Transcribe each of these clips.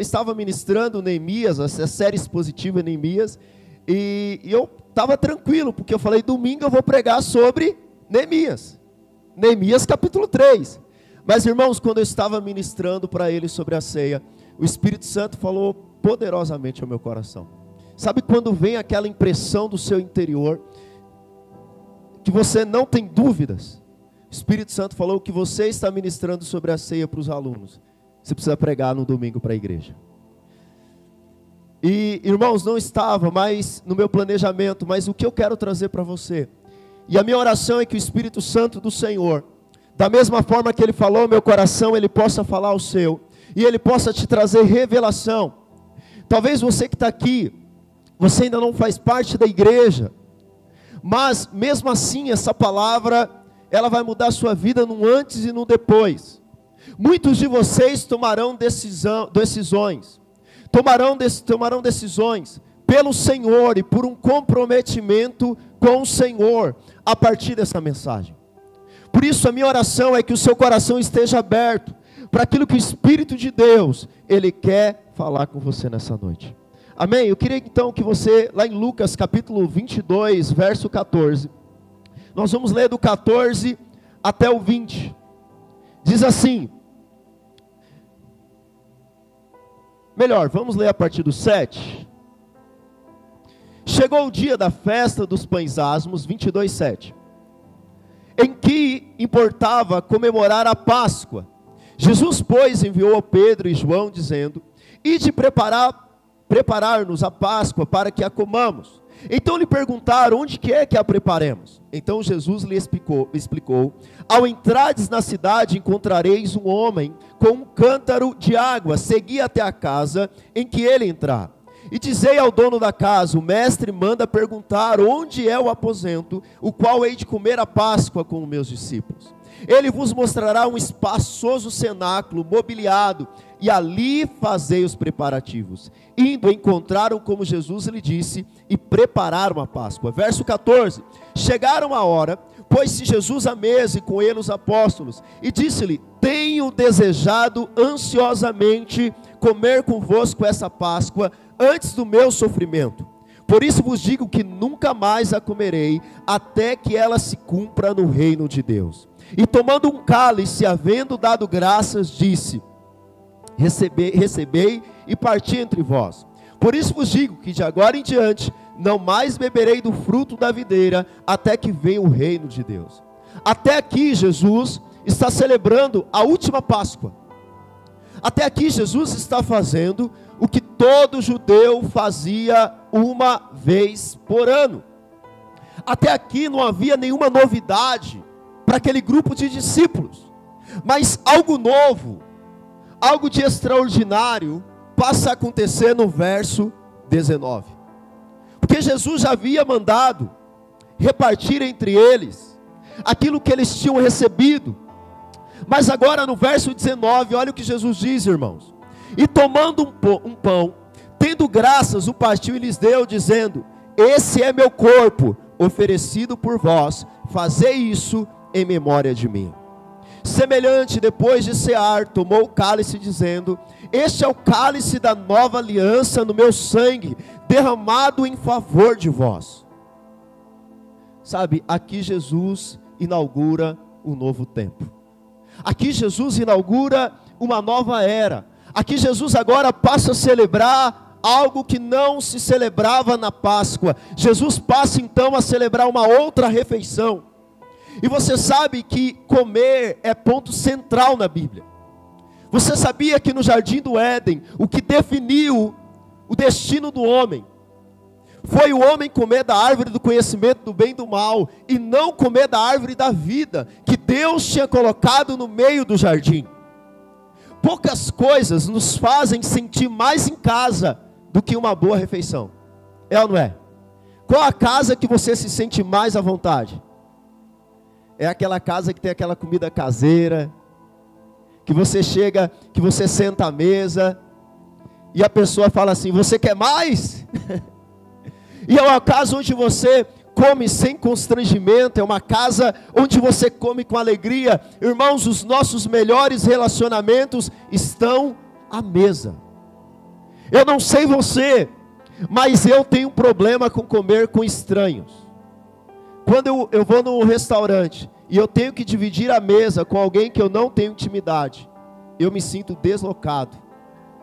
estava ministrando Neemias, essa série expositiva Neemias, e, e eu estava tranquilo, porque eu falei, domingo eu vou pregar sobre Neemias. Neemias capítulo 3. Mas irmãos, quando eu estava ministrando para eles sobre a ceia, o Espírito Santo falou poderosamente ao meu coração. Sabe quando vem aquela impressão do seu interior, que você não tem dúvidas? O Espírito Santo falou que você está ministrando sobre a ceia para os alunos. Você precisa pregar no domingo para a igreja. E, irmãos, não estava mais no meu planejamento, mas o que eu quero trazer para você. E a minha oração é que o Espírito Santo do Senhor, da mesma forma que ele falou meu coração, ele possa falar ao seu, e ele possa te trazer revelação. Talvez você que está aqui, você ainda não faz parte da igreja, mas mesmo assim, essa palavra, ela vai mudar a sua vida no antes e no depois. Muitos de vocês tomarão decisão, decisões tomarão, tomarão decisões pelo Senhor e por um comprometimento com o Senhor a partir dessa mensagem. Por isso a minha oração é que o seu coração esteja aberto para aquilo que o Espírito de Deus ele quer falar com você nessa noite. Amém? Eu queria então que você, lá em Lucas capítulo 22, verso 14, nós vamos ler do 14 até o 20. Diz assim: Melhor, vamos ler a partir do 7. Chegou o dia da festa dos pães asmos, 22, 7. Em que importava comemorar a Páscoa. Jesus, pois, enviou a Pedro e João, dizendo: Ide preparar, preparar-nos a Páscoa para que a comamos. Então lhe perguntaram: Onde que é que a preparemos? Então Jesus lhe explicou, explicou: Ao entrardes na cidade, encontrareis um homem com um cântaro de água. Segui até a casa em que ele entrar. E dizei ao dono da casa: O mestre manda perguntar onde é o aposento, o qual hei de comer a Páscoa com os meus discípulos. Ele vos mostrará um espaçoso cenáculo mobiliado, e ali fazei os preparativos. Indo, encontraram como Jesus lhe disse, e prepararam a Páscoa. Verso 14: Chegaram a hora, pôs-se Jesus à mesa e com ele os apóstolos, e disse-lhe: Tenho desejado ansiosamente comer convosco essa Páscoa antes do meu sofrimento. Por isso vos digo que nunca mais a comerei, até que ela se cumpra no reino de Deus. E tomando um cálice, havendo dado graças, disse: Recebei, recebei e parti entre vós. Por isso vos digo que de agora em diante não mais beberei do fruto da videira, até que venha o reino de Deus. Até aqui Jesus está celebrando a última Páscoa. Até aqui Jesus está fazendo o que todo judeu fazia uma vez por ano. Até aqui não havia nenhuma novidade para aquele grupo de discípulos, mas algo novo, algo de extraordinário passa a acontecer no verso 19. Porque Jesus já havia mandado repartir entre eles aquilo que eles tinham recebido. Mas agora no verso 19, olha o que Jesus diz, irmãos. E tomando um pão, tendo graças, o partiu e lhes deu, dizendo: Esse é meu corpo, oferecido por vós, fazei isso em memória de mim. Semelhante, depois de cear, tomou o cálice, dizendo: Este é o cálice da nova aliança no meu sangue, derramado em favor de vós. Sabe, aqui Jesus inaugura um novo tempo. Aqui Jesus inaugura uma nova era. Aqui Jesus agora passa a celebrar algo que não se celebrava na Páscoa. Jesus passa então a celebrar uma outra refeição. E você sabe que comer é ponto central na Bíblia. Você sabia que no jardim do Éden, o que definiu o destino do homem foi o homem comer da árvore do conhecimento do bem e do mal e não comer da árvore da vida que Deus tinha colocado no meio do jardim. Poucas coisas nos fazem sentir mais em casa do que uma boa refeição. É ou não é? Qual a casa que você se sente mais à vontade? É aquela casa que tem aquela comida caseira, que você chega, que você senta à mesa e a pessoa fala assim: "Você quer mais?" e é uma casa onde você come sem constrangimento, é uma casa onde você come com alegria. Irmãos, os nossos melhores relacionamentos estão a mesa. Eu não sei você, mas eu tenho problema com comer com estranhos. Quando eu, eu vou num restaurante e eu tenho que dividir a mesa com alguém que eu não tenho intimidade, eu me sinto deslocado,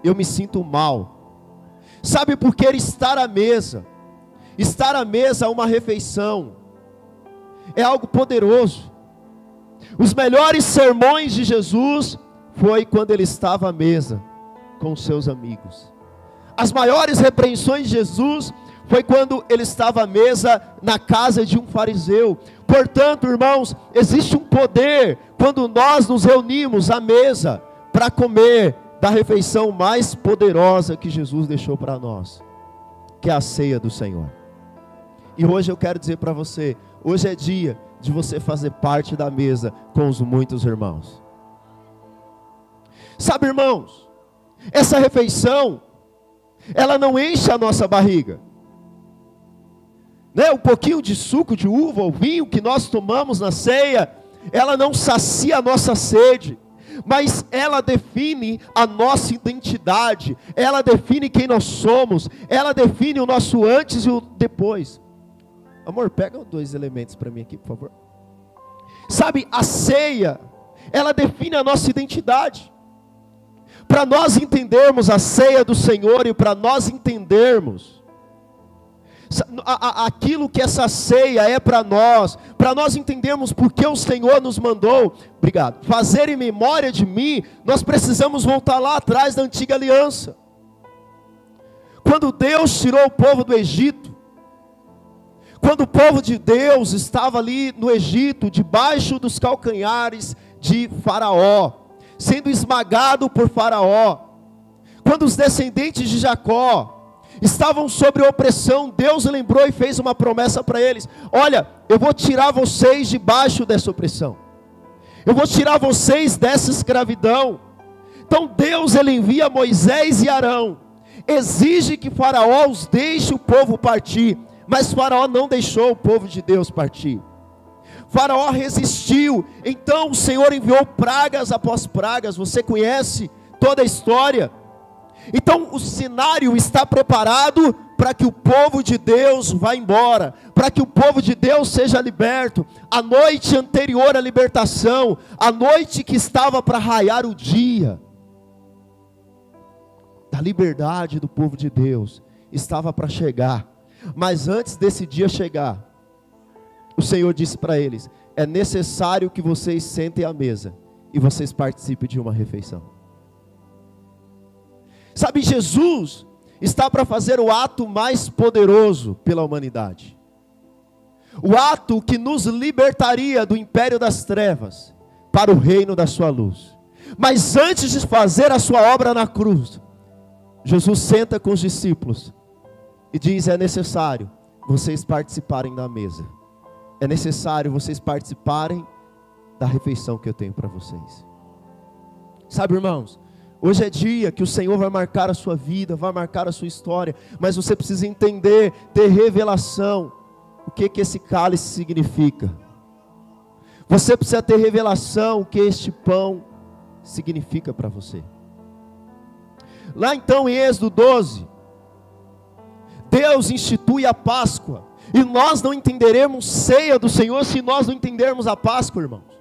eu me sinto mal. Sabe por que estar à mesa? Estar à mesa é uma refeição, é algo poderoso. Os melhores sermões de Jesus foi quando ele estava à mesa com seus amigos. As maiores repreensões de Jesus foi quando ele estava à mesa na casa de um fariseu. Portanto, irmãos, existe um poder quando nós nos reunimos à mesa para comer da refeição mais poderosa que Jesus deixou para nós, que é a ceia do Senhor. E hoje eu quero dizer para você, hoje é dia de você fazer parte da mesa com os muitos irmãos. Sabe, irmãos, essa refeição ela não enche a nossa barriga né, o pouquinho de suco de uva ou vinho que nós tomamos na ceia, ela não sacia a nossa sede, mas ela define a nossa identidade, ela define quem nós somos, ela define o nosso antes e o depois. Amor, pega dois elementos para mim aqui, por favor. Sabe, a ceia, ela define a nossa identidade. Para nós entendermos a ceia do Senhor e para nós entendermos aquilo que essa ceia é para nós, para nós entendermos por que o Senhor nos mandou, obrigado, fazer em memória de mim, nós precisamos voltar lá atrás da antiga aliança. Quando Deus tirou o povo do Egito, quando o povo de Deus estava ali no Egito, debaixo dos calcanhares de Faraó, sendo esmagado por Faraó, quando os descendentes de Jacó, estavam sob opressão, Deus lembrou e fez uma promessa para eles: Olha, eu vou tirar vocês debaixo dessa opressão, eu vou tirar vocês dessa escravidão. Então Deus ele envia Moisés e Arão, exige que Faraó os deixe o povo partir, mas Faraó não deixou o povo de Deus partir. Faraó resistiu, então o Senhor enviou pragas após pragas, você conhece toda a história. Então o cenário está preparado para que o povo de Deus vá embora, para que o povo de Deus seja liberto. A noite anterior à libertação, a noite que estava para raiar o dia da liberdade do povo de Deus, estava para chegar. Mas antes desse dia chegar, o Senhor disse para eles: é necessário que vocês sentem à mesa e vocês participem de uma refeição. Sabe, Jesus está para fazer o ato mais poderoso pela humanidade. O ato que nos libertaria do império das trevas para o reino da sua luz. Mas antes de fazer a sua obra na cruz, Jesus senta com os discípulos e diz: é necessário vocês participarem da mesa. É necessário vocês participarem da refeição que eu tenho para vocês. Sabe, irmãos, Hoje é dia que o Senhor vai marcar a sua vida, vai marcar a sua história, mas você precisa entender, ter revelação, o que que esse cálice significa. Você precisa ter revelação o que este pão significa para você. Lá então em Êxodo 12, Deus institui a Páscoa, e nós não entenderemos ceia do Senhor se nós não entendermos a Páscoa, irmãos.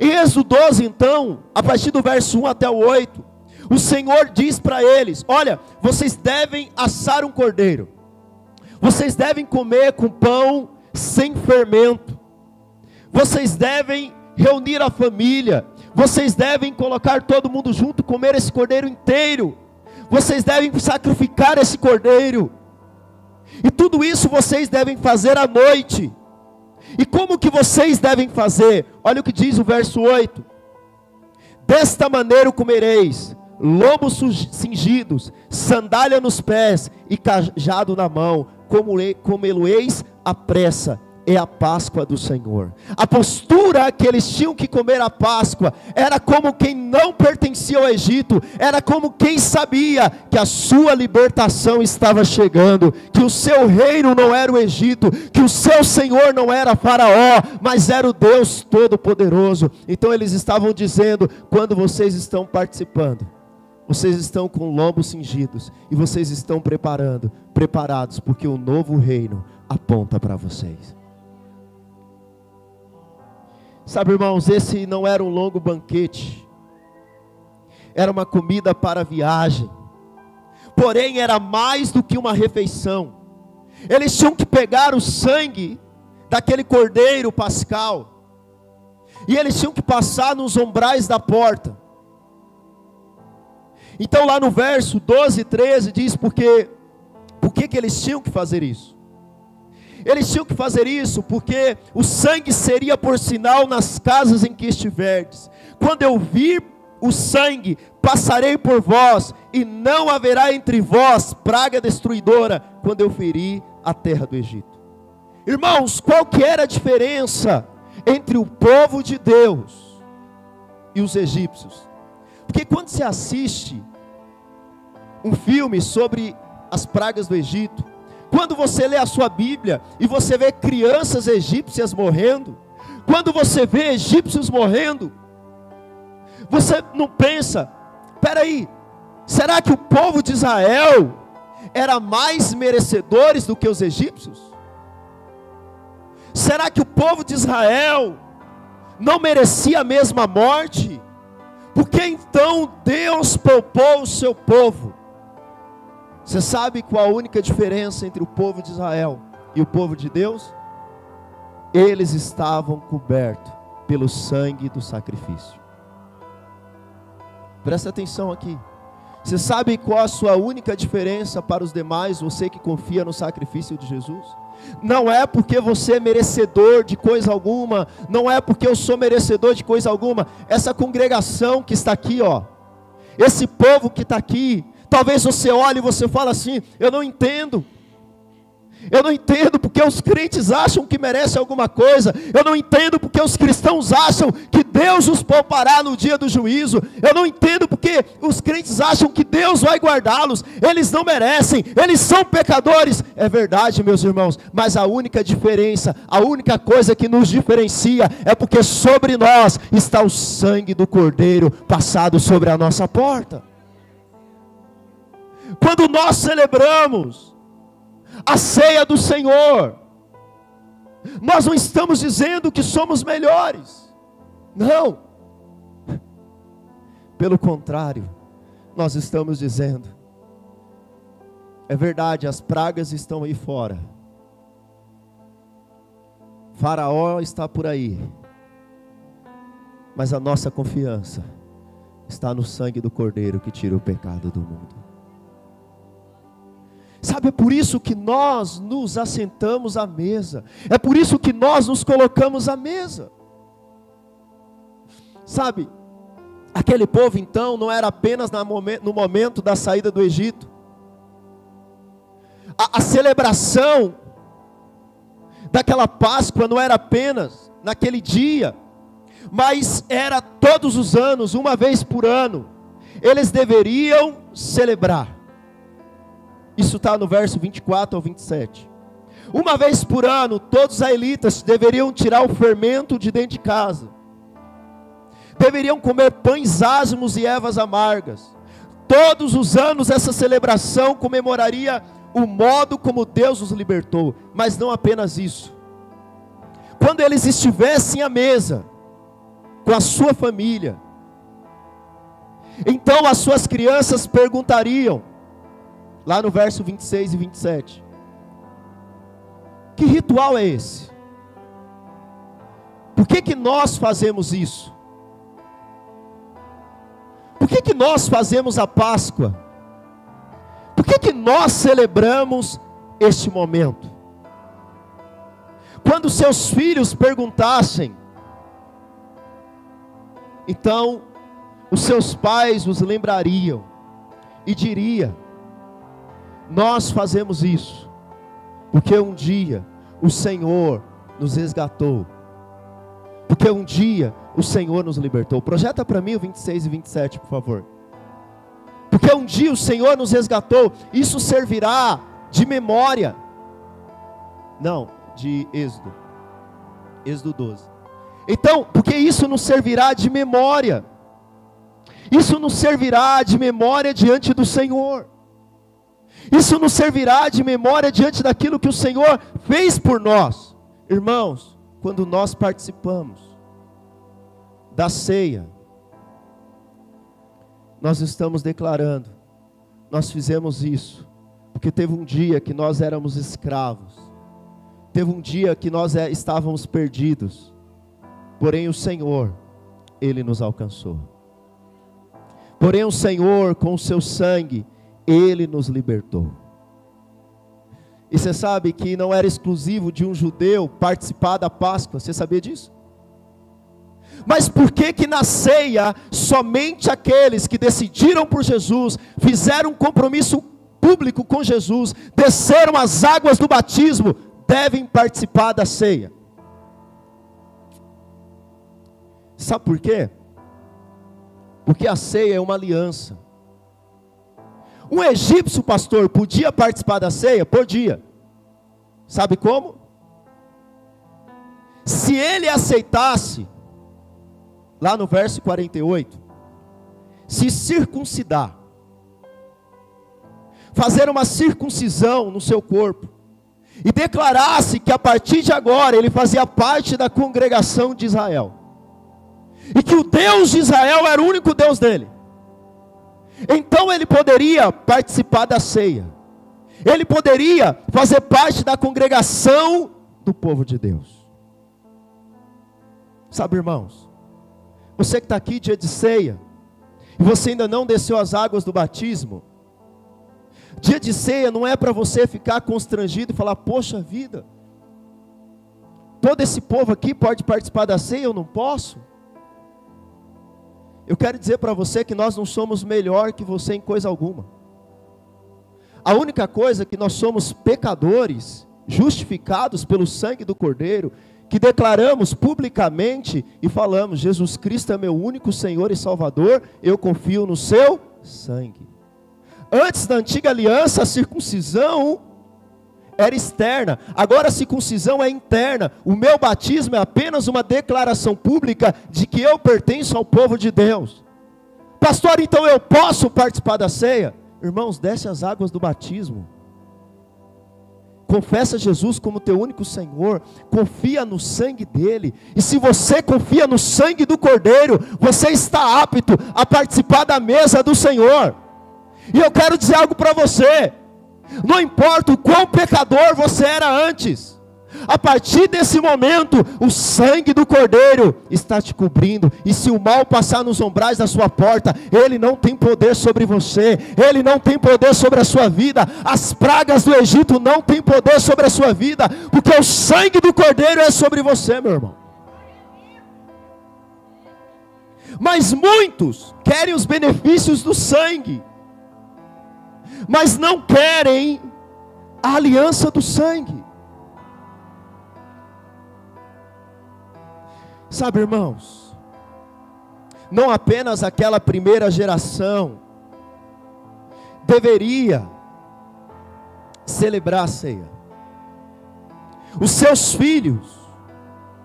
Êxodo 12, então, a partir do verso 1 até o 8, o Senhor diz para eles: Olha, vocês devem assar um cordeiro, vocês devem comer com pão sem fermento, vocês devem reunir a família, vocês devem colocar todo mundo junto, comer esse cordeiro inteiro, vocês devem sacrificar esse cordeiro, e tudo isso vocês devem fazer à noite. E como que vocês devem fazer? Olha o que diz o verso 8: Desta maneira comereis, lomos cingidos, sandália nos pés e cajado na mão, como comê-lo-eis à pressa é a Páscoa do Senhor. A postura que eles tinham que comer a Páscoa era como quem não pertencia ao Egito, era como quem sabia que a sua libertação estava chegando, que o seu reino não era o Egito, que o seu Senhor não era Faraó, mas era o Deus Todo-Poderoso. Então eles estavam dizendo: quando vocês estão participando, Vocês estão com lombos cingidos e vocês estão preparando, preparados, porque o novo reino aponta para vocês. Sabe, irmãos, esse não era um longo banquete, era uma comida para viagem, porém era mais do que uma refeição. Eles tinham que pegar o sangue daquele cordeiro pascal, e eles tinham que passar nos umbrais da porta. Então lá no verso 12 e 13 diz porque por que eles tinham que fazer isso? Eles tinham que fazer isso porque o sangue seria por sinal nas casas em que estiverdes. Quando eu vir o sangue, passarei por vós, e não haverá entre vós praga destruidora, quando eu ferir a terra do Egito. Irmãos, qual que era a diferença entre o povo de Deus e os egípcios? Porque quando se assiste um filme sobre as pragas do Egito, quando você lê a sua Bíblia e você vê crianças egípcias morrendo, quando você vê egípcios morrendo, você não pensa, peraí, será que o povo de Israel era mais merecedores do que os egípcios? Será que o povo de Israel não merecia a mesma morte? Por que então Deus poupou o seu povo? Você sabe qual a única diferença entre o povo de Israel e o povo de Deus? Eles estavam cobertos pelo sangue do sacrifício. Presta atenção aqui. Você sabe qual a sua única diferença para os demais, você que confia no sacrifício de Jesus? Não é porque você é merecedor de coisa alguma, não é porque eu sou merecedor de coisa alguma. Essa congregação que está aqui, ó, esse povo que está aqui, Talvez você olhe e você fala assim: eu não entendo. Eu não entendo porque os crentes acham que merecem alguma coisa. Eu não entendo porque os cristãos acham que Deus os poupará no dia do juízo. Eu não entendo porque os crentes acham que Deus vai guardá-los. Eles não merecem, eles são pecadores. É verdade, meus irmãos, mas a única diferença, a única coisa que nos diferencia é porque sobre nós está o sangue do Cordeiro passado sobre a nossa porta. Quando nós celebramos a ceia do Senhor, nós não estamos dizendo que somos melhores, não, pelo contrário, nós estamos dizendo, é verdade, as pragas estão aí fora, Faraó está por aí, mas a nossa confiança está no sangue do Cordeiro que tira o pecado do mundo. Sabe, é por isso que nós nos assentamos à mesa, é por isso que nós nos colocamos à mesa. Sabe, aquele povo então não era apenas no momento da saída do Egito, a, a celebração daquela Páscoa não era apenas naquele dia, mas era todos os anos, uma vez por ano, eles deveriam celebrar. Isso está no verso 24 ao 27. Uma vez por ano, todos os israelitas deveriam tirar o fermento de dentro de casa. Deveriam comer pães ázimos e ervas amargas. Todos os anos essa celebração comemoraria o modo como Deus os libertou, mas não apenas isso. Quando eles estivessem à mesa com a sua família, então as suas crianças perguntariam: lá no verso 26 e 27. Que ritual é esse? Por que, que nós fazemos isso? Por que, que nós fazemos a Páscoa? Por que, que nós celebramos este momento? Quando seus filhos perguntassem, então os seus pais os lembrariam e diriam: nós fazemos isso, porque um dia o Senhor nos resgatou, porque um dia o Senhor nos libertou. Projeta para mim o 26 e 27, por favor. Porque um dia o Senhor nos resgatou, isso servirá de memória. Não, de Êxodo. Êxodo 12. Então, porque isso nos servirá de memória. Isso nos servirá de memória diante do Senhor. Isso nos servirá de memória diante daquilo que o Senhor fez por nós. Irmãos, quando nós participamos da ceia, nós estamos declarando, nós fizemos isso, porque teve um dia que nós éramos escravos, teve um dia que nós é, estávamos perdidos, porém o Senhor, Ele nos alcançou. Porém o Senhor, com o seu sangue, Ele nos libertou. E você sabe que não era exclusivo de um judeu participar da Páscoa, você sabia disso? Mas por que que na ceia somente aqueles que decidiram por Jesus, fizeram um compromisso público com Jesus, desceram as águas do batismo, devem participar da ceia? Sabe por quê? Porque a ceia é uma aliança. Um egípcio pastor podia participar da ceia? Podia. Sabe como? Se ele aceitasse, lá no verso 48, se circuncidar, fazer uma circuncisão no seu corpo, e declarasse que a partir de agora ele fazia parte da congregação de Israel, e que o Deus de Israel era o único Deus dele, então ele poderia participar da ceia, ele poderia fazer parte da congregação do povo de Deus. Sabe, irmãos, você que está aqui dia de ceia, e você ainda não desceu as águas do batismo, dia de ceia não é para você ficar constrangido e falar, poxa vida, todo esse povo aqui pode participar da ceia, eu não posso. Eu quero dizer para você que nós não somos melhor que você em coisa alguma. A única coisa é que nós somos pecadores, justificados pelo sangue do Cordeiro, que declaramos publicamente e falamos: Jesus Cristo é meu único Senhor e Salvador, eu confio no seu sangue. Antes da antiga aliança, a circuncisão era externa, agora a circuncisão é interna. O meu batismo é apenas uma declaração pública de que eu pertenço ao povo de Deus. Pastor, então eu posso participar da ceia? Irmãos, desce as águas do batismo. Confessa Jesus como teu único Senhor, confia no sangue dele, e se você confia no sangue do Cordeiro, você está apto a participar da mesa do Senhor. E eu quero dizer algo para você: não importa o quão pecador você era antes, a partir desse momento, o sangue do Cordeiro está te cobrindo, e se o mal passar nos umbrais da sua porta, ele não tem poder sobre você, ele não tem poder sobre a sua vida, as pragas do Egito não têm poder sobre a sua vida, porque o sangue do Cordeiro é sobre você, meu irmão. Mas muitos querem os benefícios do sangue, mas não querem a aliança do sangue. Sabe, irmãos, não apenas aquela primeira geração deveria celebrar a ceia, os seus filhos,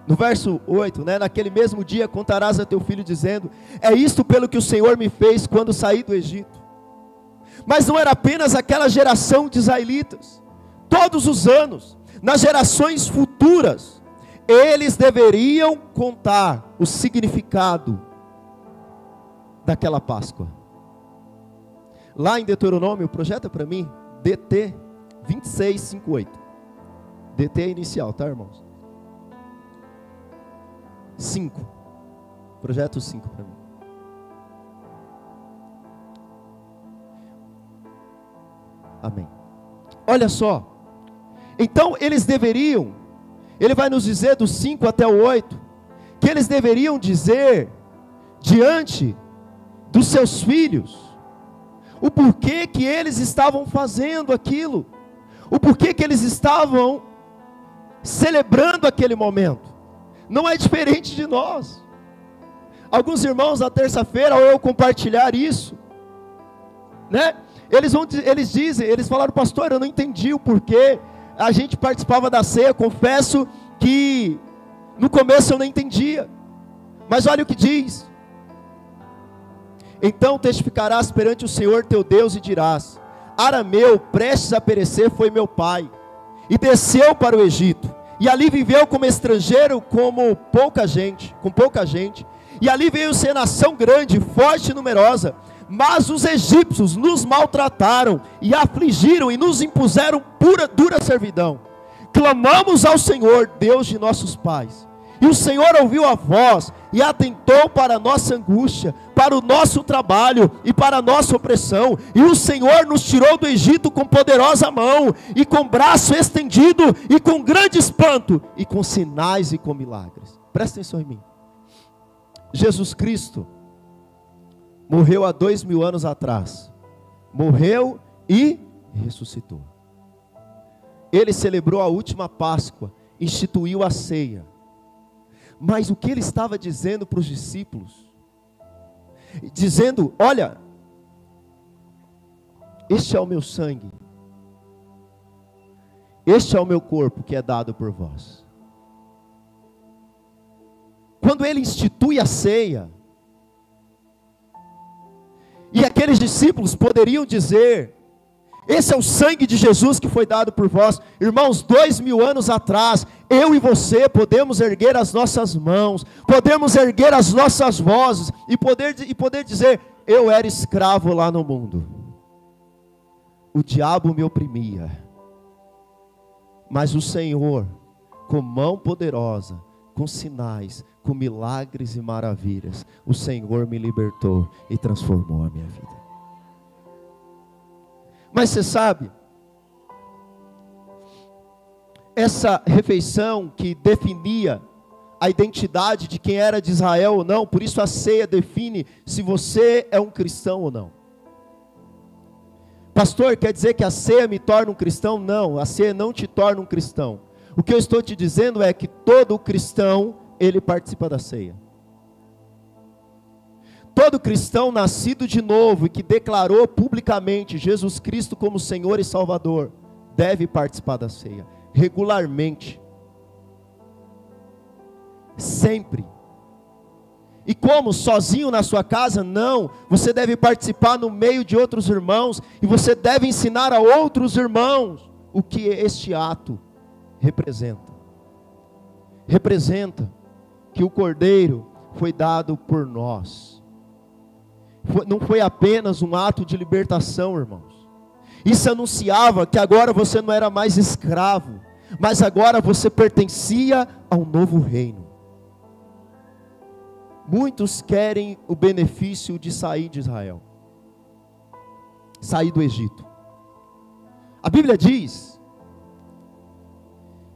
no verso 8, né, naquele mesmo dia contarás a teu filho, dizendo: É isto pelo que o Senhor me fez quando saí do Egito. Mas não era apenas aquela geração de israelitas, todos os anos, nas gerações futuras, eles deveriam contar o significado daquela Páscoa. Lá em Deuteronômio, projeta para mim, DT 2658. DT é inicial, tá, irmãos? 5. Projeto 5 para mim. Amém. Olha só. Então eles deveriam ele vai nos dizer do 5 até o 8, que eles deveriam dizer diante dos seus filhos o porquê que eles estavam fazendo aquilo, o porquê que eles estavam celebrando aquele momento. Não é diferente de nós. Alguns irmãos na terça-feira, ao eu compartilhar isso, né? Eles, vão, eles dizem, eles falaram, pastor, eu não entendi o porquê a gente participava da ceia, confesso que no começo eu não entendia. Mas olha o que diz. Então testificarás perante o Senhor teu Deus e dirás: Arameu, prestes a perecer, foi meu pai, e desceu para o Egito, e ali viveu como estrangeiro, como pouca gente, com pouca gente, e ali veio ser nação grande, forte e numerosa. Mas os egípcios nos maltrataram e afligiram e nos impuseram pura dura servidão. Clamamos ao Senhor, Deus de nossos pais, e o Senhor ouviu a voz e atentou para a nossa angústia, para o nosso trabalho e para a nossa opressão. E o Senhor nos tirou do Egito com poderosa mão, e com braço estendido, e com grande espanto, e com sinais e com milagres. Presta atenção em mim. Jesus Cristo morreu há dois mil anos atrás. Morreu e ressuscitou. Ele celebrou a última Páscoa, instituiu a ceia mas o que ele estava dizendo para os discípulos? Dizendo: Olha, este é o meu sangue, este é o meu corpo que é dado por vós. Quando ele institui a ceia, e aqueles discípulos poderiam dizer: esse é o sangue de Jesus que foi dado por vós. Irmãos, dois mil anos atrás, eu e você podemos erguer as nossas mãos, podemos erguer as nossas vozes e poder, e poder dizer: Eu era escravo lá no mundo, o diabo me oprimia, mas o Senhor, com mão poderosa, com sinais, com milagres e maravilhas, o Senhor me libertou e transformou a minha vida. Mas você sabe, essa refeição que definia a identidade de quem era de Israel ou não, por isso a ceia define se você é um cristão ou não. Pastor, quer dizer que a ceia me torna um cristão? Não, a ceia não te torna um cristão. O que eu estou te dizendo é que todo cristão, ele participa da ceia. Todo cristão nascido de novo e que declarou publicamente Jesus Cristo como Senhor e Salvador, deve participar da ceia, regularmente, sempre. E como? Sozinho na sua casa? Não. Você deve participar no meio de outros irmãos e você deve ensinar a outros irmãos o que este ato representa. Representa que o Cordeiro foi dado por nós não foi apenas um ato de libertação, irmãos. Isso anunciava que agora você não era mais escravo, mas agora você pertencia a um novo reino. Muitos querem o benefício de sair de Israel, sair do Egito. A Bíblia diz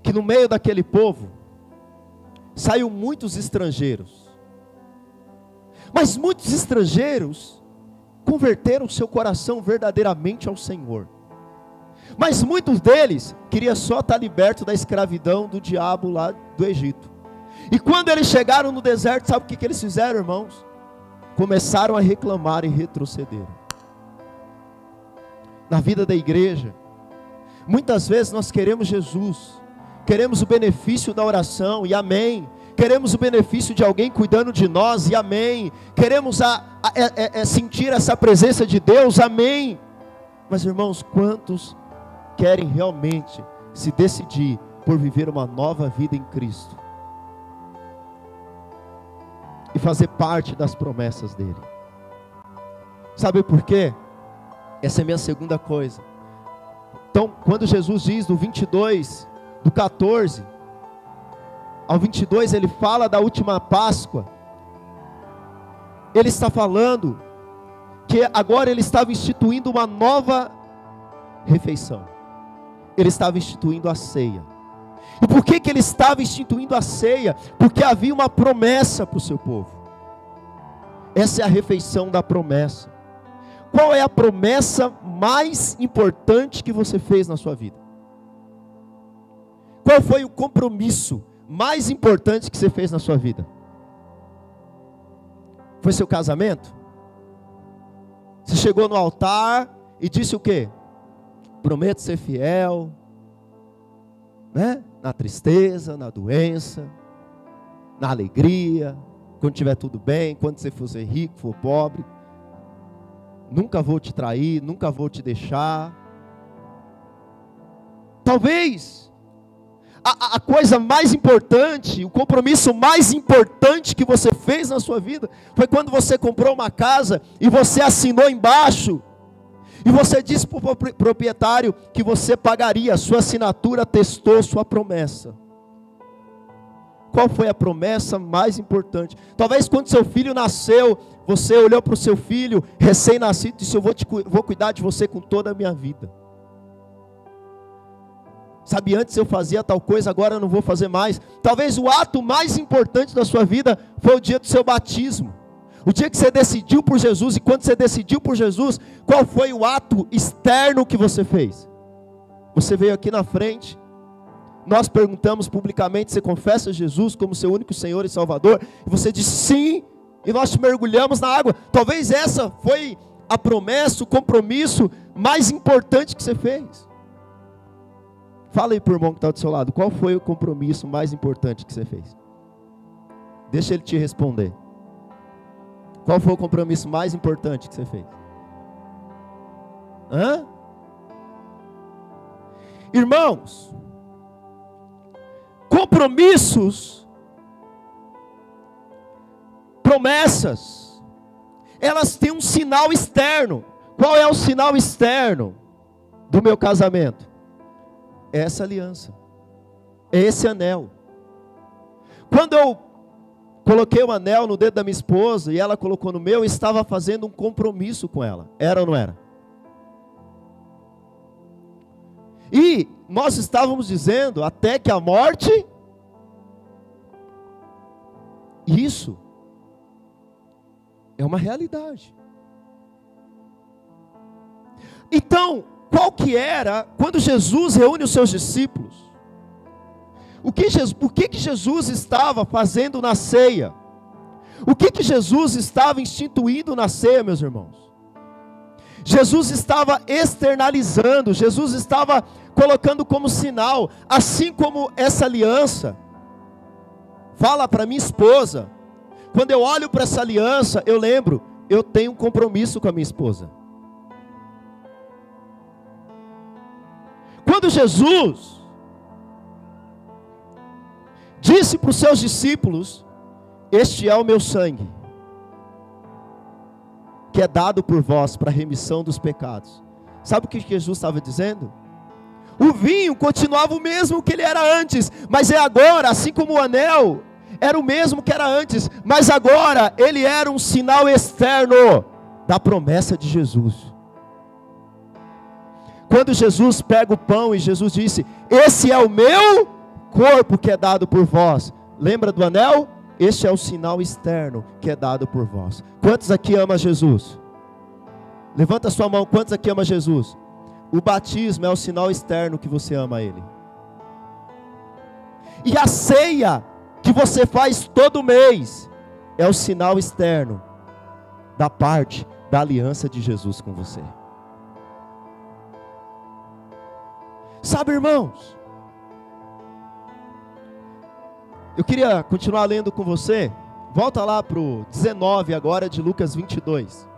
que no meio daquele povo saiu muitos estrangeiros mas muitos estrangeiros converteram seu coração verdadeiramente ao Senhor. Mas muitos deles queriam só estar liberto da escravidão do diabo lá do Egito. E quando eles chegaram no deserto, sabe o que, que eles fizeram, irmãos? Começaram a reclamar e retroceder. Na vida da igreja, muitas vezes nós queremos Jesus, queremos o benefício da oração, e amém queremos o benefício de alguém cuidando de nós, e amém. Queremos a, a, a, é, é, é sentir essa presença de Deus, amém. Mas irmãos, quantos querem realmente se decidir por viver uma nova vida em Cristo? E fazer parte das promessas dele. Sabe por quê? Essa é a minha segunda coisa. Então, quando Jesus diz no 22, do 14, ao 22 ele fala da última Páscoa. Ele está falando que agora ele estava instituindo uma nova refeição. Ele estava instituindo a ceia. E por que, que ele estava instituindo a ceia? Porque havia uma promessa para o seu povo. Essa é a refeição da promessa. Qual é a promessa mais importante que você fez na sua vida? Qual foi o compromisso mais importante que você fez na sua vida? Foi seu casamento? Você chegou no altar e disse o quê? Prometo ser fiel, né? Na tristeza, na doença, na alegria, quando tiver tudo bem, quando você for rico, for pobre. nunca vou te trair, nunca vou te deixar. Talvez a, a, coisa mais importante, o compromisso mais importante que você fez na sua vida foi quando você comprou uma casa e você assinou embaixo. E você disse para o proprietário que você pagaria, sua assinatura testou sua promessa. Qual foi a promessa mais importante? Talvez quando seu filho nasceu, você olhou para o seu filho recém-nascido e disse: Eu vou, te, vou cuidar de você com toda a minha vida. Sabe, antes eu fazia tal coisa, agora eu não vou fazer mais. Talvez o ato mais importante da sua vida foi o dia do seu batismo. O dia que você decidiu por Jesus, e quando você decidiu por Jesus, qual foi o ato externo que você fez? Você veio aqui na frente, nós perguntamos publicamente: você confessa Jesus como seu único Senhor e Salvador? E você disse sim, e nós mergulhamos na água. Talvez essa foi a promessa, o compromisso mais importante que você fez. Fala aí para o irmão que está do seu lado, qual foi o compromisso mais importante que você fez? Deixa ele te responder. Qual foi o compromisso mais importante que você fez? Hã? Irmãos, compromissos, promessas, elas têm um sinal externo. Qual é o sinal externo do meu casamento? Essa aliança, é esse anel. Quando eu coloquei o anel no dedo da minha esposa e ela colocou no meu, eu estava fazendo um compromisso com ela. Era ou não era? E nós estávamos dizendo até que a morte isso é uma realidade. Então, qual que era quando Jesus reúne os seus discípulos? O que, o que, que Jesus estava fazendo na ceia? O que, que Jesus estava instituindo na ceia, meus irmãos? Jesus estava externalizando, Jesus estava colocando como sinal, assim como essa aliança. Fala para minha esposa, quando eu olho para essa aliança, eu lembro, eu tenho um compromisso com a minha esposa. Quando Jesus disse para os seus discípulos: Este é o meu sangue, que é dado por vós para a remissão dos pecados. Sabe o que Jesus estava dizendo? O vinho continuava o mesmo que ele era antes, mas é agora, assim como o anel era o mesmo que era antes, mas agora ele era um sinal externo da promessa de Jesus. Quando Jesus pega o pão e Jesus disse: Esse é o meu corpo que é dado por vós. Lembra do anel? Este é o sinal externo que é dado por vós. Quantos aqui ama Jesus? Levanta sua mão, quantos aqui ama Jesus? O batismo é o sinal externo que você ama Ele. E a ceia que você faz todo mês é o sinal externo da parte da aliança de Jesus com você. Sabe, irmãos, eu queria continuar lendo com você. Volta lá para o 19 agora de Lucas 22.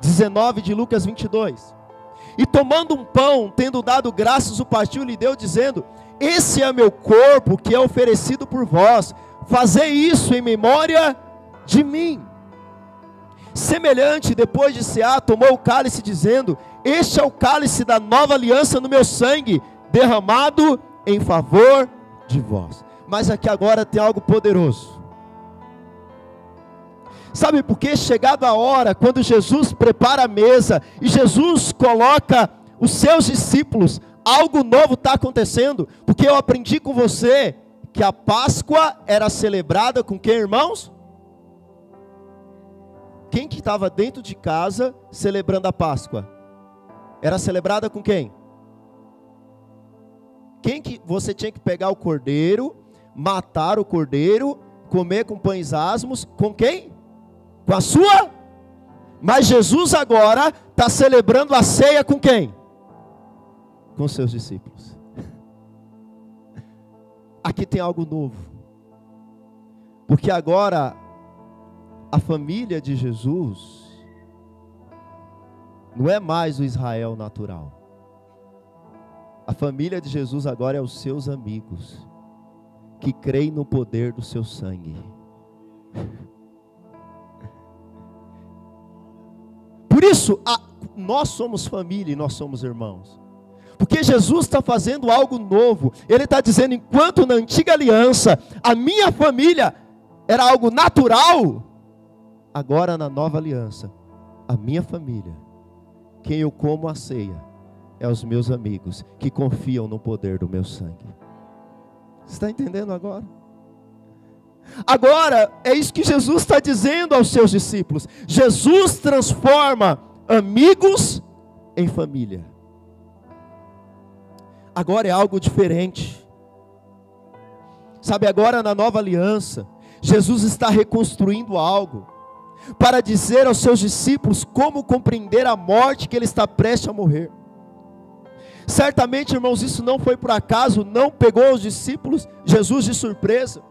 19 de Lucas 22. E tomando um pão, tendo dado graças, o partiu lhe deu, dizendo: Esse é meu corpo que é oferecido por vós. Fazei isso em memória de mim. Semelhante, depois de cear, tomou o cálice, dizendo: Este é o cálice da nova aliança no meu sangue, derramado em favor de vós. Mas aqui agora tem algo poderoso. Sabe por quê? Chegado a hora, quando Jesus prepara a mesa e Jesus coloca os seus discípulos, algo novo está acontecendo, porque eu aprendi com você que a Páscoa era celebrada com quem, irmãos? Quem que estava dentro de casa celebrando a Páscoa? Era celebrada com quem? Quem que você tinha que pegar o cordeiro, matar o cordeiro, comer com pães asmos, com quem? Com a sua? Mas Jesus agora está celebrando a ceia com quem? Com seus discípulos. Aqui tem algo novo. Porque agora a família de Jesus não é mais o Israel natural. A família de Jesus agora é os seus amigos, que creem no poder do seu sangue. Por isso, a, nós somos família e nós somos irmãos. Porque Jesus está fazendo algo novo. Ele está dizendo: enquanto na antiga aliança a minha família era algo natural, agora na nova aliança, a minha família, quem eu como a ceia, é os meus amigos que confiam no poder do meu sangue. Está entendendo agora? Agora, é isso que Jesus está dizendo aos seus discípulos. Jesus transforma amigos em família. Agora é algo diferente. Sabe, agora na nova aliança, Jesus está reconstruindo algo para dizer aos seus discípulos como compreender a morte que ele está prestes a morrer. Certamente, irmãos, isso não foi por acaso, não pegou os discípulos, Jesus de surpresa.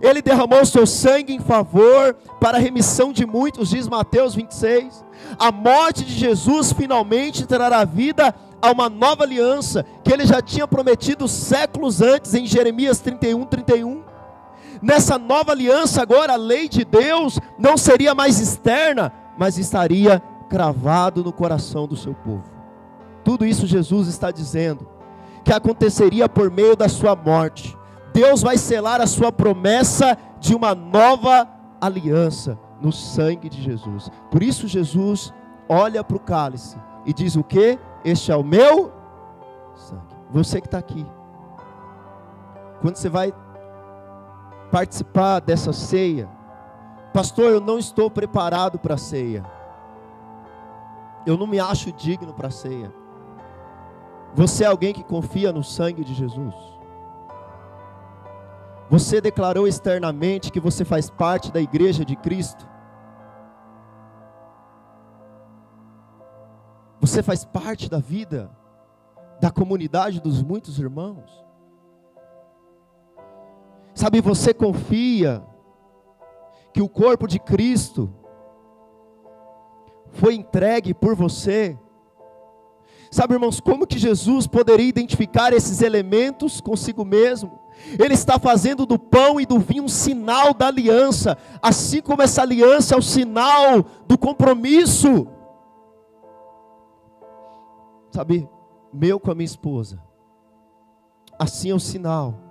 Ele derramou seu sangue em favor para a remissão de muitos, diz Mateus 26. A morte de Jesus finalmente trará vida a uma nova aliança que ele já tinha prometido séculos antes em Jeremias 31, 31. Nessa nova aliança, agora a lei de Deus não seria mais externa, mas estaria cravado no coração do seu povo. Tudo isso Jesus está dizendo que aconteceria por meio da sua morte Deus vai selar a sua promessa de uma nova aliança no sangue de Jesus. Por isso Jesus olha para o cálice e diz o que? Este é o meu sangue. Você que está aqui. Quando você vai participar dessa ceia, pastor, eu não estou preparado para a ceia. Eu não me acho digno para a ceia. Você é alguém que confia no sangue de Jesus? Você declarou externamente que você faz parte da igreja de Cristo? Você faz parte da vida, da comunidade dos muitos irmãos? Sabe, você confia que o corpo de Cristo foi entregue por você? Sabe, irmãos, como que Jesus poderia identificar esses elementos consigo mesmo? Ele está fazendo do pão e do vinho um sinal da aliança, assim como essa aliança é o sinal do compromisso. Sabe, meu com a minha esposa, assim é o sinal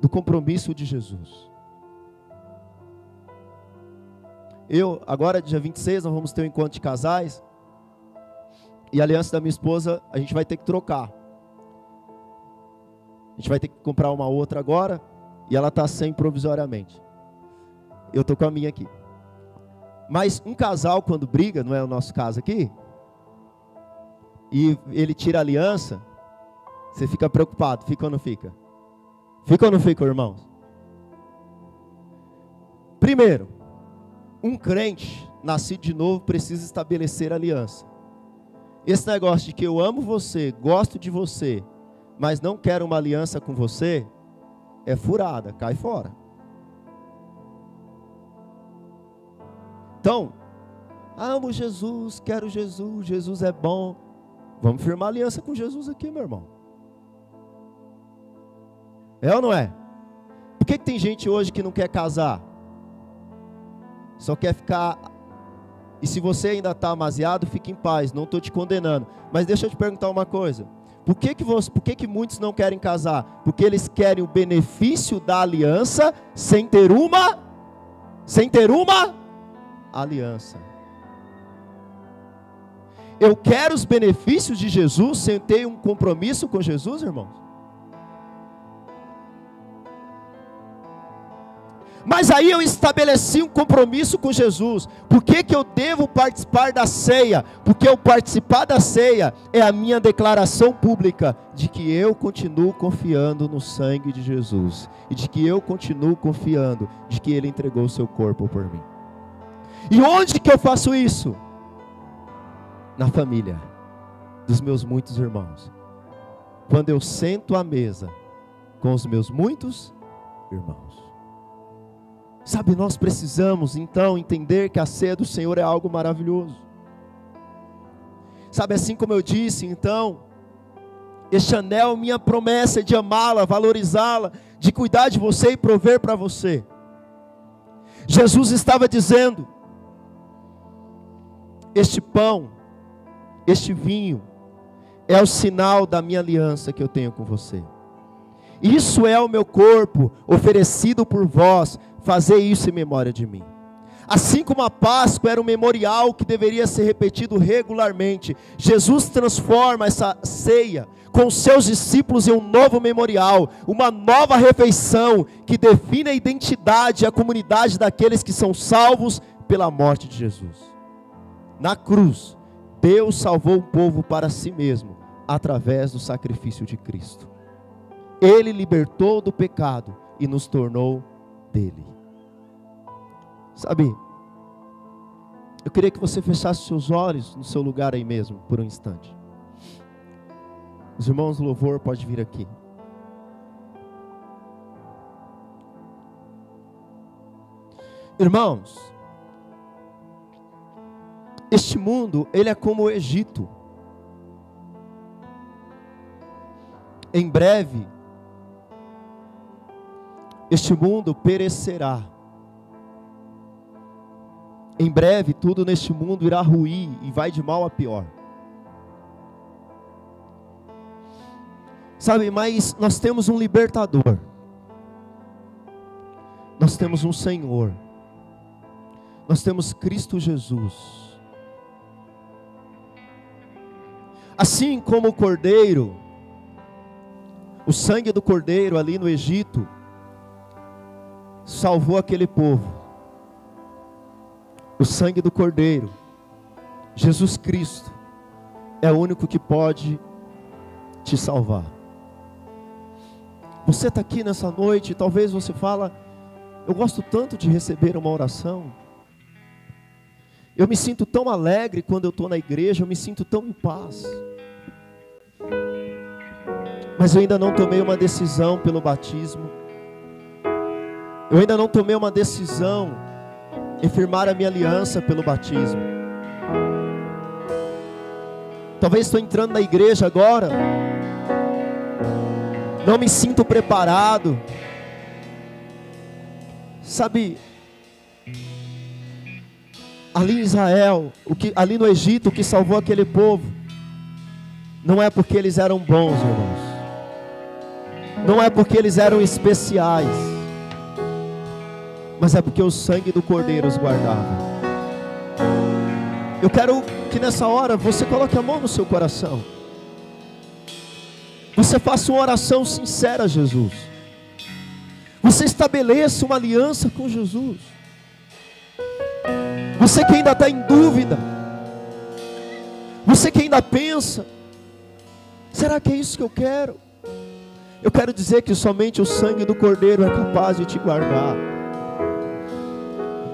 do compromisso de Jesus. Eu, agora dia 26, nós vamos ter um encontro de casais, e a aliança da minha esposa, a gente vai ter que trocar. A gente vai ter que comprar uma outra agora e ela está sem provisoriamente. Eu estou com a minha aqui. Mas um casal, quando briga, não é o nosso caso aqui, e ele tira a aliança, você fica preocupado, fica ou não fica? Fica ou não fica, irmãos? Primeiro, um crente nascido de novo precisa estabelecer aliança. Esse negócio de que eu amo você, gosto de você, mas não quer uma aliança com você, é furada, cai fora. Então, amo Jesus, quero Jesus, Jesus é bom. Vamos firmar aliança com Jesus aqui, meu irmão. É ou não é? Por que, que tem gente hoje que não quer casar? Só quer ficar. E se você ainda está amaziado, fique em paz, não estou te condenando. Mas deixa eu te perguntar uma coisa. Por que, que, você, por que, que muitos não querem casar? Porque eles querem o benefício da aliança sem ter uma, sem ter uma aliança. Eu quero os benefícios de Jesus sem ter um compromisso com Jesus, irmãos? Mas aí eu estabeleci um compromisso com Jesus. Por que, que eu devo participar da ceia? Porque eu participar da ceia é a minha declaração pública de que eu continuo confiando no sangue de Jesus e de que eu continuo confiando de que Ele entregou o seu corpo por mim. E onde que eu faço isso? Na família dos meus muitos irmãos. Quando eu sento à mesa com os meus muitos irmãos. Sabe, nós precisamos então entender que a ceia do Senhor é algo maravilhoso. Sabe assim como eu disse, então, este anel, minha promessa é de amá-la, valorizá-la, de cuidar de você e prover para você. Jesus estava dizendo: Este pão, este vinho, é o sinal da minha aliança que eu tenho com você. Isso é o meu corpo oferecido por vós, fazer isso em memória de mim. Assim como a Páscoa era um memorial que deveria ser repetido regularmente, Jesus transforma essa ceia com seus discípulos em um novo memorial, uma nova refeição que define a identidade e a comunidade daqueles que são salvos pela morte de Jesus. Na cruz, Deus salvou o povo para si mesmo através do sacrifício de Cristo. Ele libertou do pecado e nos tornou dele. Sabe, eu queria que você fechasse seus olhos no seu lugar aí mesmo, por um instante. Os irmãos do louvor pode vir aqui. Irmãos, este mundo, ele é como o Egito. Em breve, este mundo perecerá. Em breve, tudo neste mundo irá ruir e vai de mal a pior. Sabe, mas nós temos um libertador. Nós temos um Senhor. Nós temos Cristo Jesus. Assim como o cordeiro, o sangue do cordeiro ali no Egito, salvou aquele povo o sangue do Cordeiro, Jesus Cristo, é o único que pode te salvar. Você está aqui nessa noite, talvez você fala, eu gosto tanto de receber uma oração. Eu me sinto tão alegre quando eu estou na igreja, eu me sinto tão em paz. Mas eu ainda não tomei uma decisão pelo batismo. Eu ainda não tomei uma decisão e firmar a minha aliança pelo batismo. Talvez estou entrando na igreja agora, não me sinto preparado. Sabe, ali em Israel, o que, ali no Egito, o que salvou aquele povo, não é porque eles eram bons, irmãos, não é porque eles eram especiais mas é porque o sangue do Cordeiro os guardava. Eu quero que nessa hora você coloque a mão no seu coração. Você faça uma oração sincera a Jesus. Você estabeleça uma aliança com Jesus. Você que ainda está em dúvida. Você que ainda pensa: será que é isso que eu quero? Eu quero dizer que somente o sangue do Cordeiro é capaz de te guardar.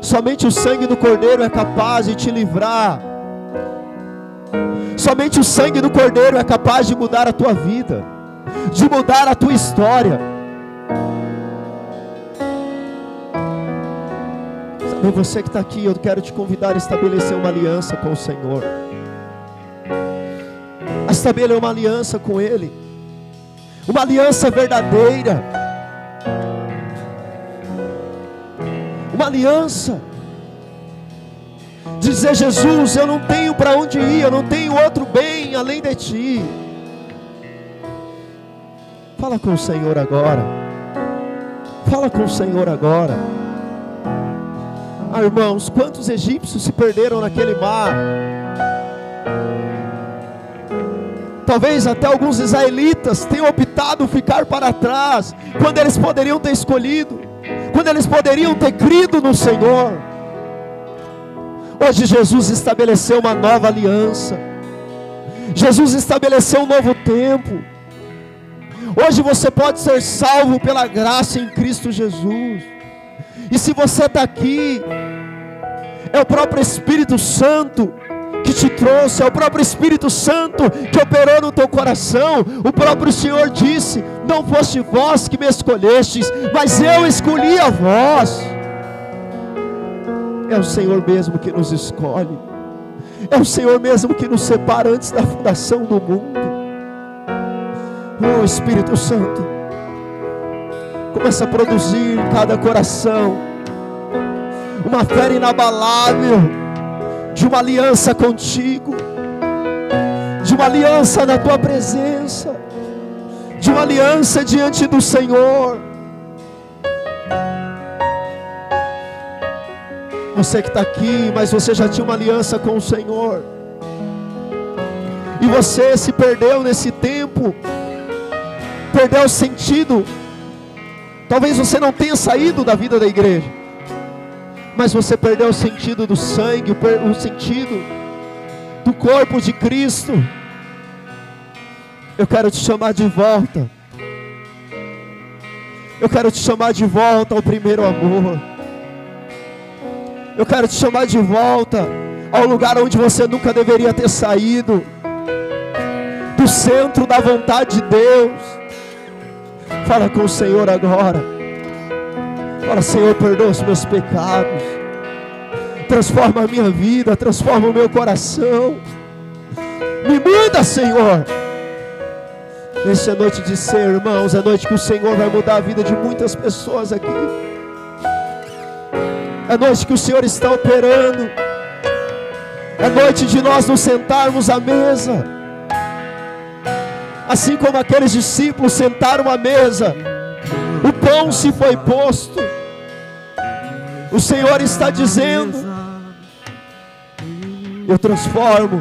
Somente o sangue do Cordeiro é capaz de te livrar. Somente o sangue do Cordeiro é capaz de mudar a tua vida, de mudar a tua história. Sabe, você que está aqui, eu quero te convidar a estabelecer uma aliança com o Senhor. A estabelecer uma aliança com Ele. Uma aliança verdadeira uma aliança. Dizer, Jesus, eu não tenho para onde ir, eu não tenho outro bem além de ti. Fala com o Senhor agora. Fala com o Senhor agora. Ah, irmãos, quantos egípcios se perderam naquele mar? Talvez até alguns israelitas tenham optado ficar para trás, quando eles poderiam ter escolhido quando eles poderiam ter crido no Senhor. Hoje Jesus estabeleceu uma nova aliança. Jesus estabeleceu um novo tempo. Hoje você pode ser salvo pela graça em Cristo Jesus. E se você está aqui, é o próprio Espírito Santo que te trouxe, é o próprio Espírito Santo que operou no teu coração. O próprio Senhor disse: Não foste vós que me escolhestes, mas eu escolhi a vós. É o Senhor mesmo que nos escolhe. É o Senhor mesmo que nos separa antes da fundação do mundo. Oh Espírito Santo, começa a produzir em cada coração uma fé inabalável de uma aliança contigo, de uma aliança na tua presença, de uma aliança diante do Senhor. Você que está aqui, mas você já tinha uma aliança com o Senhor, e você se perdeu nesse tempo, perdeu o sentido. Talvez você não tenha saído da vida da igreja, mas você perdeu o sentido do sangue, o sentido do corpo de Cristo. Eu quero te chamar de volta. Eu quero te chamar de volta ao primeiro amor. Eu quero te chamar de volta ao lugar onde você nunca deveria ter saído do centro da vontade de Deus. Fala com o Senhor agora. Fala, Senhor, perdoa os meus pecados. Transforma a minha vida, transforma o meu coração. Me muda, Senhor. Essa é noite de ser, irmãos, é noite que o Senhor vai mudar a vida de muitas pessoas aqui. É noite que o Senhor está operando. É noite de nós nos sentarmos à mesa. Assim como aqueles discípulos sentaram à mesa, o pão se foi posto. O Senhor está dizendo: Eu transformo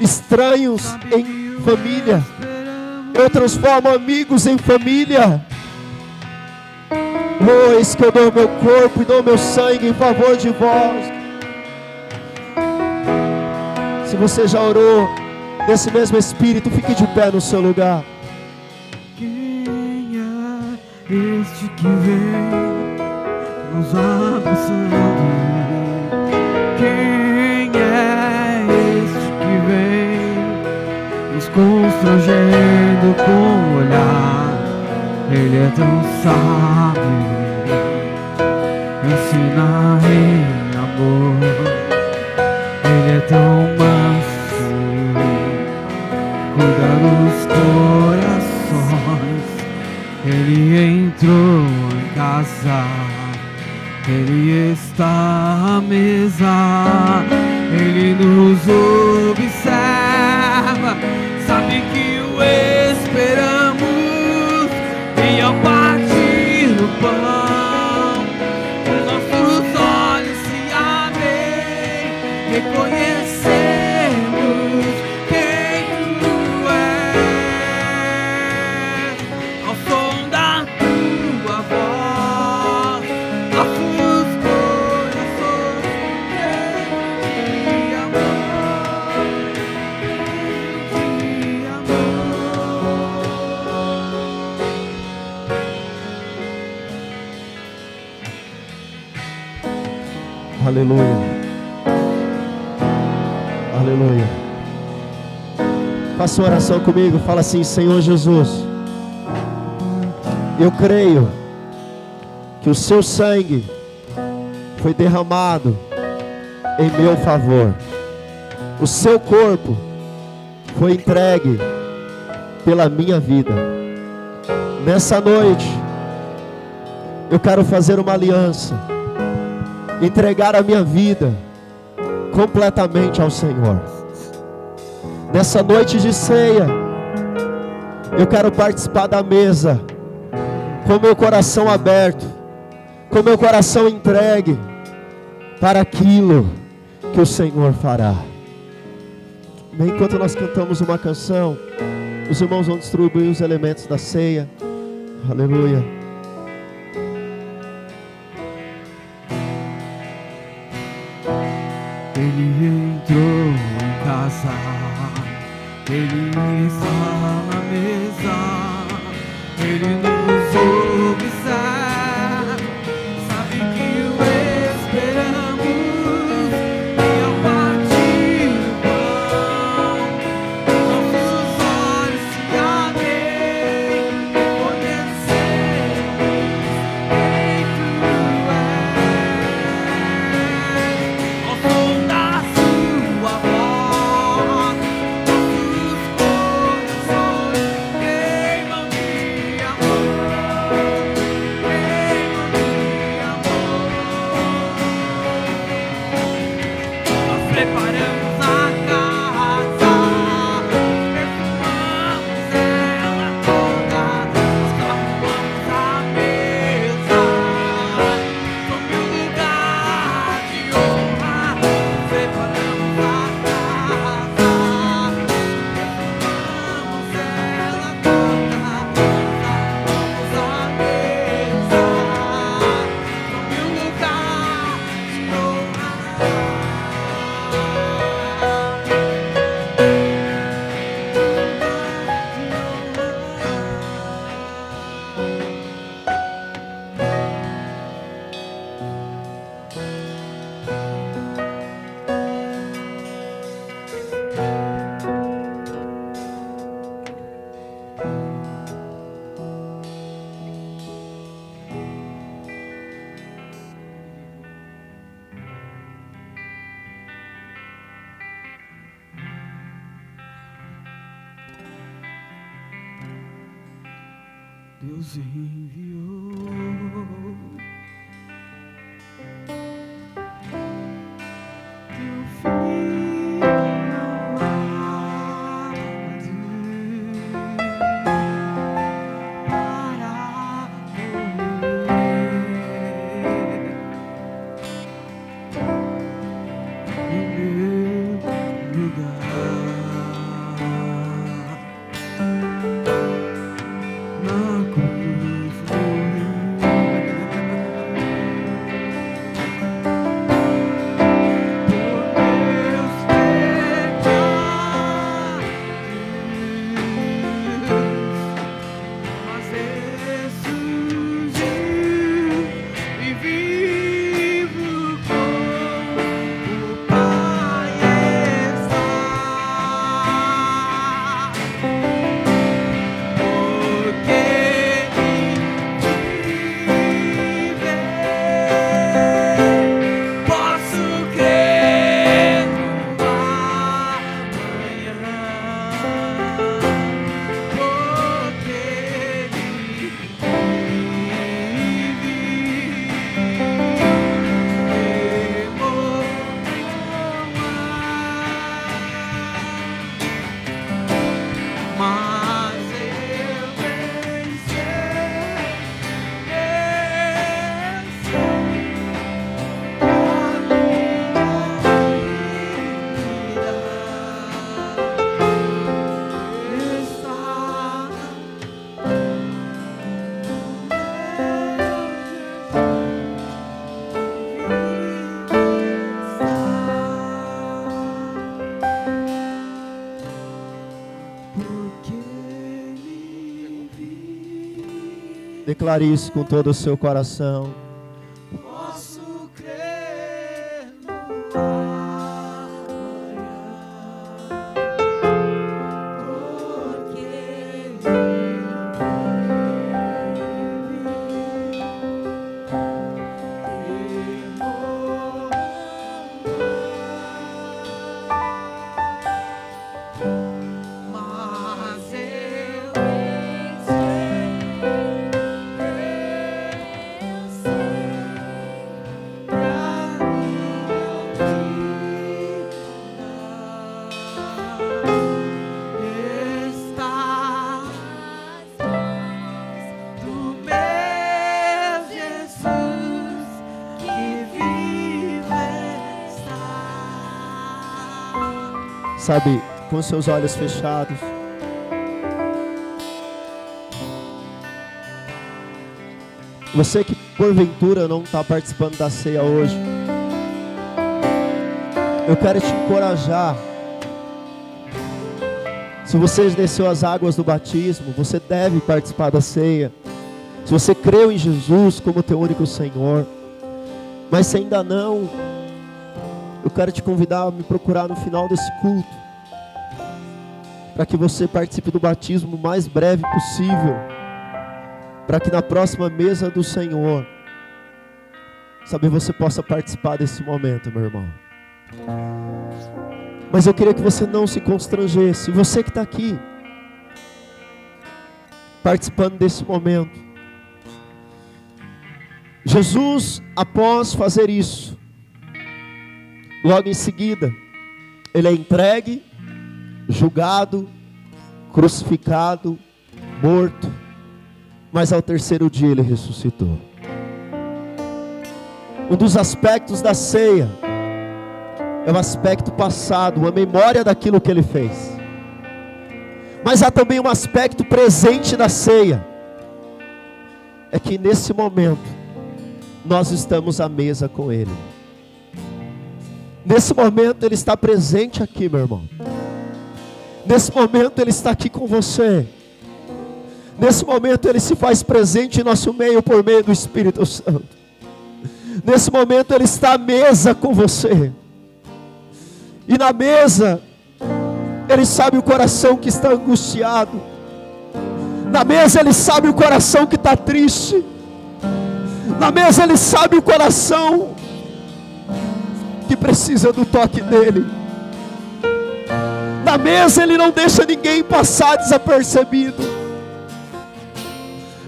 estranhos em família. Eu transformo amigos em família. Oh, eis que eu dou meu corpo e dou meu sangue em favor de vós. Se você já orou nesse mesmo espírito, fique de pé no seu lugar. Quem é este que vem nos abraçando? Quem é este que vem nos constrangendo com o olhar? Ele é tão sábio ensina em amor. Ele é tão manso, cuida dos corações. Ele entrou em casa, ele está à mesa, ele nos observa, sabe que o esperamos e ao Aleluia. Aleluia. Faça oração comigo. Fala assim: Senhor Jesus, eu creio que o seu sangue foi derramado em meu favor. O seu corpo foi entregue pela minha vida. Nessa noite, eu quero fazer uma aliança entregar a minha vida completamente ao Senhor. Nessa noite de ceia, eu quero participar da mesa com meu coração aberto, com meu coração entregue para aquilo que o Senhor fará. Enquanto nós cantamos uma canção, os irmãos vão distribuir os elementos da ceia. Aleluia. Em casa, ele está Declare isso com todo o seu coração. Sabe, com seus olhos fechados. Você que porventura não está participando da ceia hoje, eu quero te encorajar. Se você desceu as águas do batismo, você deve participar da ceia. Se você creu em Jesus como teu único Senhor, mas se ainda não, eu quero te convidar a me procurar no final desse culto, para que você participe do batismo o mais breve possível, para que na próxima mesa do Senhor, sabe, você possa participar desse momento, meu irmão. Mas eu queria que você não se constrangesse, você que está aqui, participando desse momento. Jesus, após fazer isso, logo em seguida, ele é entregue, julgado, crucificado, morto, mas ao terceiro dia ele ressuscitou. Um dos aspectos da ceia é o aspecto passado, uma memória daquilo que ele fez. Mas há também um aspecto presente da ceia, é que nesse momento nós estamos à mesa com ele. Nesse momento ele está presente aqui, meu irmão. Nesse momento ele está aqui com você. Nesse momento ele se faz presente em nosso meio por meio do Espírito Santo. Nesse momento ele está à mesa com você. E na mesa ele sabe o coração que está angustiado. Na mesa ele sabe o coração que está triste. Na mesa ele sabe o coração que precisa do toque dele. Na mesa ele não deixa ninguém passar desapercebido.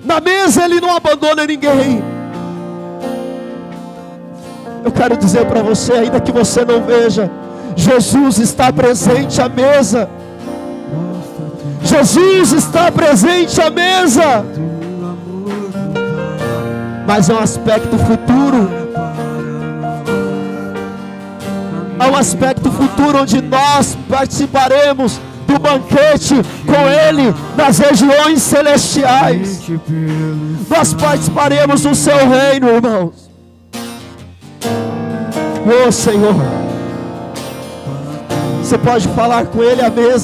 Na mesa Ele não abandona ninguém. Eu quero dizer para você, ainda que você não veja, Jesus está presente à mesa. Jesus está presente à mesa. Mas é um aspecto futuro. É um aspecto futuro onde nós participaremos do banquete com Ele nas regiões celestiais. Nós participaremos do seu reino, irmãos. Oh Senhor, você pode falar com Ele à mesa.